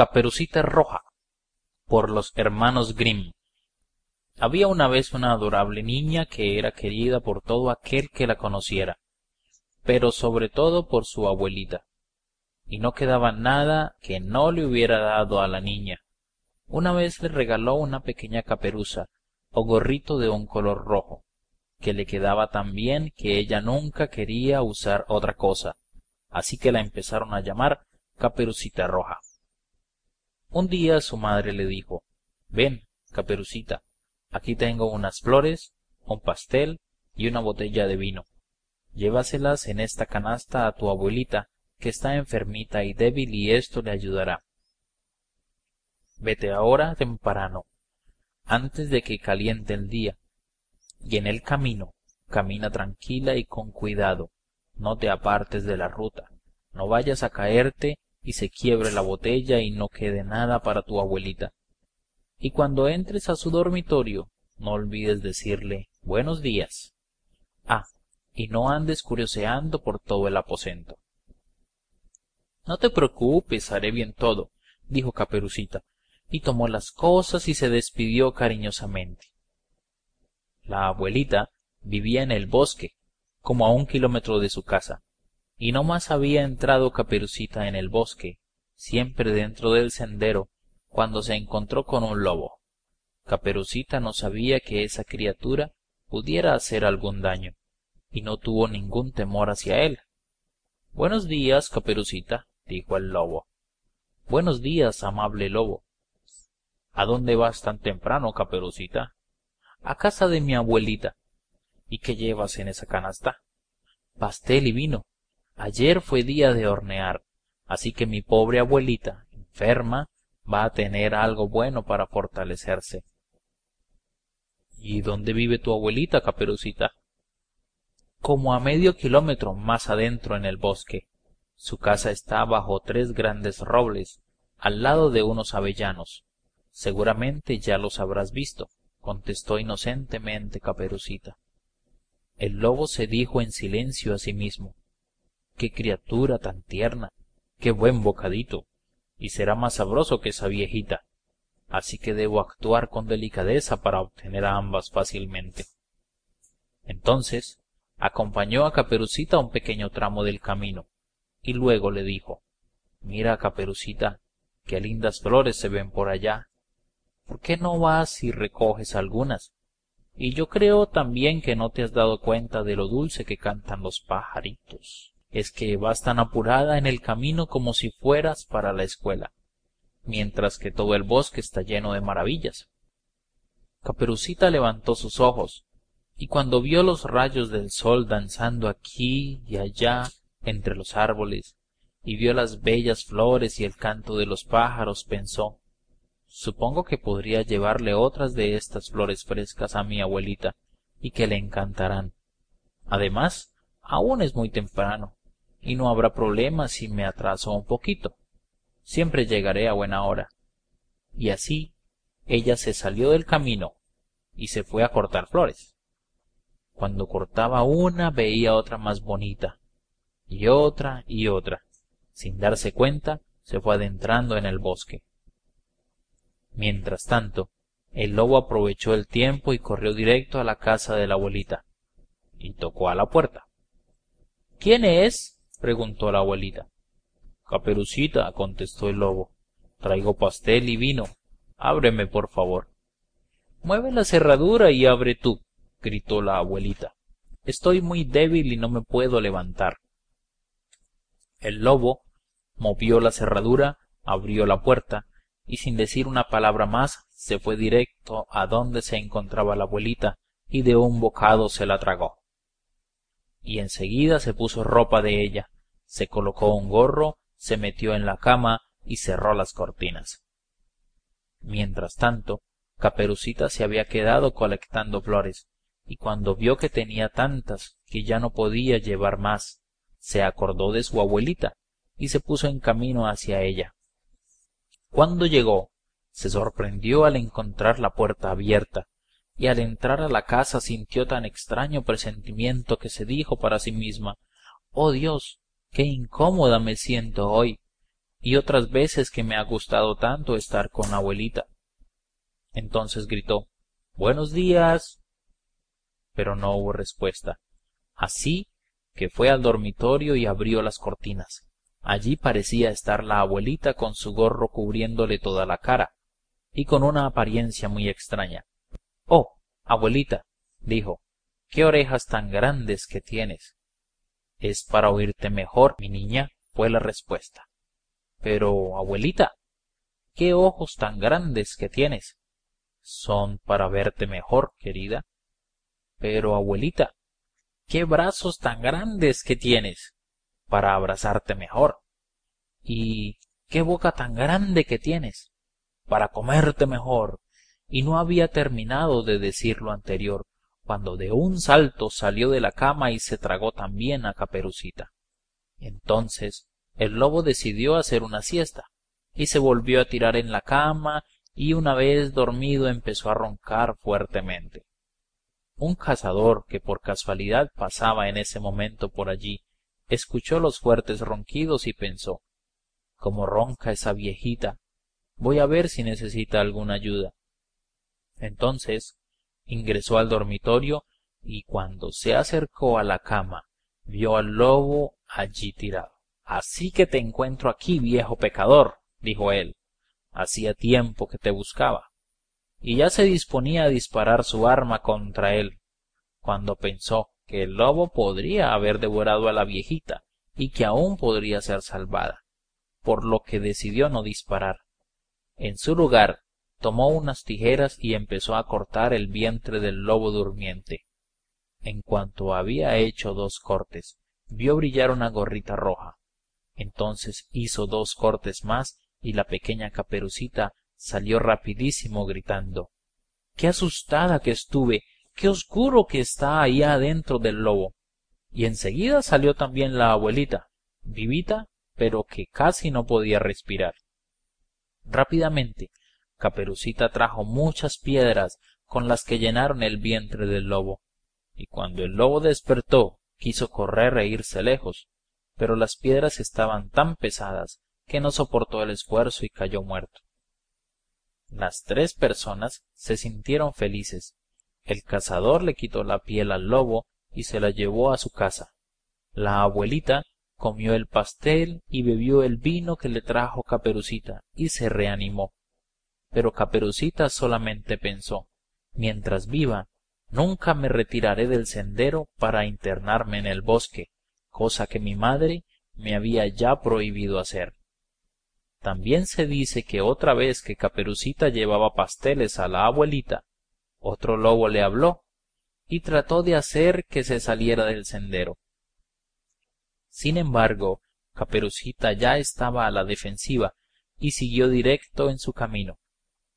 Caperucita Roja por los hermanos Grimm Había una vez una adorable niña que era querida por todo aquel que la conociera, pero sobre todo por su abuelita, y no quedaba nada que no le hubiera dado a la niña. Una vez le regaló una pequeña caperuza o gorrito de un color rojo, que le quedaba tan bien que ella nunca quería usar otra cosa, así que la empezaron a llamar Caperucita Roja. Un día su madre le dijo Ven, Caperucita, aquí tengo unas flores, un pastel y una botella de vino. Llévaselas en esta canasta a tu abuelita, que está enfermita y débil y esto le ayudará. Vete ahora temprano, antes de que caliente el día, y en el camino camina tranquila y con cuidado, no te apartes de la ruta, no vayas a caerte y se quiebre la botella y no quede nada para tu abuelita. Y cuando entres a su dormitorio, no olvides decirle buenos días. Ah, y no andes curioseando por todo el aposento. No te preocupes, haré bien todo, dijo Caperucita, y tomó las cosas y se despidió cariñosamente. La abuelita vivía en el bosque, como a un kilómetro de su casa, y no más había entrado Caperucita en el bosque, siempre dentro del sendero, cuando se encontró con un lobo. Caperucita no sabía que esa criatura pudiera hacer algún daño, y no tuvo ningún temor hacia él. Buenos días, Caperucita, dijo el lobo. Buenos días, amable lobo. ¿A dónde vas tan temprano, Caperucita? A casa de mi abuelita. ¿Y qué llevas en esa canasta? Pastel y vino. Ayer fue día de hornear, así que mi pobre abuelita, enferma, va a tener algo bueno para fortalecerse. ¿Y dónde vive tu abuelita, Caperucita? Como a medio kilómetro más adentro en el bosque. Su casa está bajo tres grandes robles, al lado de unos avellanos. Seguramente ya los habrás visto, contestó inocentemente Caperucita. El lobo se dijo en silencio a sí mismo. Qué criatura tan tierna, qué buen bocadito, y será más sabroso que esa viejita. Así que debo actuar con delicadeza para obtener a ambas fácilmente. Entonces acompañó a Caperucita un pequeño tramo del camino, y luego le dijo Mira, Caperucita, qué lindas flores se ven por allá. ¿Por qué no vas y recoges algunas? Y yo creo también que no te has dado cuenta de lo dulce que cantan los pajaritos. Es que vas tan apurada en el camino como si fueras para la escuela, mientras que todo el bosque está lleno de maravillas. Caperucita levantó sus ojos, y cuando vio los rayos del sol danzando aquí y allá entre los árboles, y vio las bellas flores y el canto de los pájaros, pensó Supongo que podría llevarle otras de estas flores frescas a mi abuelita y que le encantarán. Además, aún es muy temprano y no habrá problema si me atraso un poquito. Siempre llegaré a buena hora. Y así ella se salió del camino y se fue a cortar flores. Cuando cortaba una veía otra más bonita, y otra y otra. Sin darse cuenta, se fue adentrando en el bosque. Mientras tanto, el lobo aprovechó el tiempo y corrió directo a la casa de la abuelita, y tocó a la puerta. ¿Quién es? Preguntó la abuelita. Caperucita, contestó el lobo. Traigo pastel y vino. Ábreme, por favor. Mueve la cerradura y abre tú, gritó la abuelita. Estoy muy débil y no me puedo levantar. El lobo movió la cerradura, abrió la puerta y sin decir una palabra más se fue directo a donde se encontraba la abuelita y de un bocado se la tragó. Y enseguida se puso ropa de ella, se colocó un gorro, se metió en la cama y cerró las cortinas. Mientras tanto, Caperucita se había quedado colectando flores, y cuando vio que tenía tantas que ya no podía llevar más, se acordó de su abuelita y se puso en camino hacia ella. Cuando llegó, se sorprendió al encontrar la puerta abierta, y al entrar a la casa sintió tan extraño presentimiento que se dijo para sí misma Oh Dios, qué incómoda me siento hoy. y otras veces que me ha gustado tanto estar con abuelita. Entonces gritó Buenos días. Pero no hubo respuesta. Así que fue al dormitorio y abrió las cortinas. Allí parecía estar la abuelita con su gorro cubriéndole toda la cara, y con una apariencia muy extraña. Oh, abuelita, dijo, qué orejas tan grandes que tienes. Es para oírte mejor, mi niña, fue la respuesta. Pero, abuelita, qué ojos tan grandes que tienes. Son para verte mejor, querida. Pero, abuelita, qué brazos tan grandes que tienes para abrazarte mejor. Y qué boca tan grande que tienes para comerte mejor. Y no había terminado de decir lo anterior, cuando de un salto salió de la cama y se tragó también a Caperucita. Entonces el lobo decidió hacer una siesta, y se volvió a tirar en la cama, y una vez dormido empezó a roncar fuertemente. Un cazador que por casualidad pasaba en ese momento por allí, escuchó los fuertes ronquidos y pensó Como ronca esa viejita, voy a ver si necesita alguna ayuda. Entonces ingresó al dormitorio y cuando se acercó a la cama vio al lobo allí tirado. Así que te encuentro aquí, viejo pecador, dijo él. Hacía tiempo que te buscaba. Y ya se disponía a disparar su arma contra él, cuando pensó que el lobo podría haber devorado a la viejita y que aún podría ser salvada, por lo que decidió no disparar. En su lugar, tomó unas tijeras y empezó a cortar el vientre del lobo durmiente. En cuanto había hecho dos cortes, vio brillar una gorrita roja, entonces hizo dos cortes más y la pequeña caperucita salió rapidísimo gritando. Qué asustada que estuve qué oscuro que está ahí adentro del lobo y enseguida salió también la abuelita vivita pero que casi no podía respirar. Rápidamente caperucita trajo muchas piedras con las que llenaron el vientre del lobo y cuando el lobo despertó quiso correr e irse lejos pero las piedras estaban tan pesadas que no soportó el esfuerzo y cayó muerto. Las tres personas se sintieron felices. El cazador le quitó la piel al lobo y se la llevó a su casa. La abuelita comió el pastel y bebió el vino que le trajo Caperucita y se reanimó. Pero Caperucita solamente pensó mientras viva nunca me retiraré del sendero para internarme en el bosque cosa que mi madre me había ya prohibido hacer. También se dice que otra vez que Caperucita llevaba pasteles a la abuelita, otro lobo le habló y trató de hacer que se saliera del sendero. Sin embargo, Caperucita ya estaba a la defensiva y siguió directo en su camino.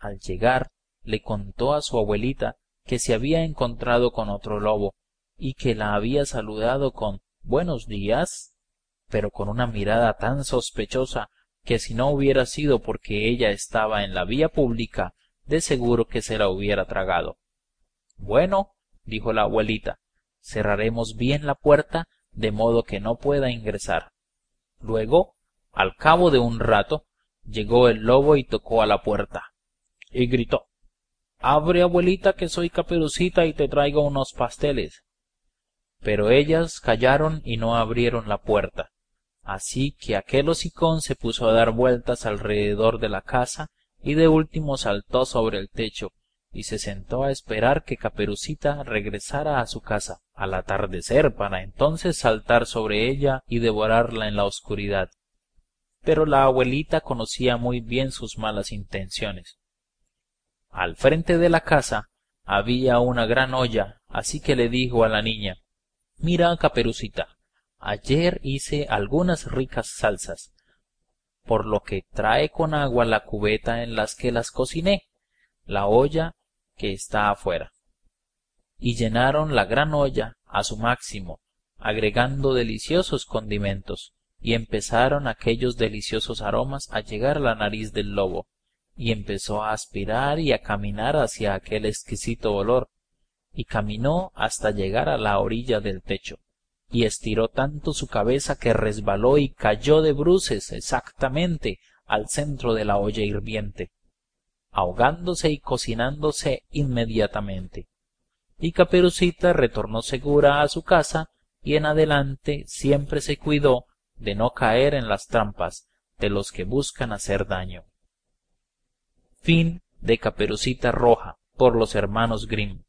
Al llegar, le contó a su abuelita que se había encontrado con otro lobo y que la había saludado con buenos días pero con una mirada tan sospechosa que si no hubiera sido porque ella estaba en la vía pública de seguro que se la hubiera tragado. Bueno dijo la abuelita cerraremos bien la puerta de modo que no pueda ingresar luego al cabo de un rato llegó el lobo y tocó a la puerta y gritó abre abuelita que soy caperucita y te traigo unos pasteles pero ellas callaron y no abrieron la puerta. Así que aquel hocicón se puso a dar vueltas alrededor de la casa y de último saltó sobre el techo y se sentó a esperar que caperucita regresara a su casa. Al atardecer para entonces saltar sobre ella y devorarla en la oscuridad. Pero la abuelita conocía muy bien sus malas intenciones al frente de la casa había una gran olla así que le dijo a la niña mira caperucita ayer hice algunas ricas salsas por lo que trae con agua la cubeta en las que las cociné la olla que está afuera y llenaron la gran olla a su máximo agregando deliciosos condimentos y empezaron aquellos deliciosos aromas a llegar a la nariz del lobo y empezó a aspirar y a caminar hacia aquel exquisito olor y caminó hasta llegar a la orilla del techo y estiró tanto su cabeza que resbaló y cayó de bruces exactamente al centro de la olla hirviente ahogándose y cocinándose inmediatamente. Y caperucita retornó segura a su casa y en adelante siempre se cuidó de no caer en las trampas de los que buscan hacer daño caperucita roja por los hermanos grimm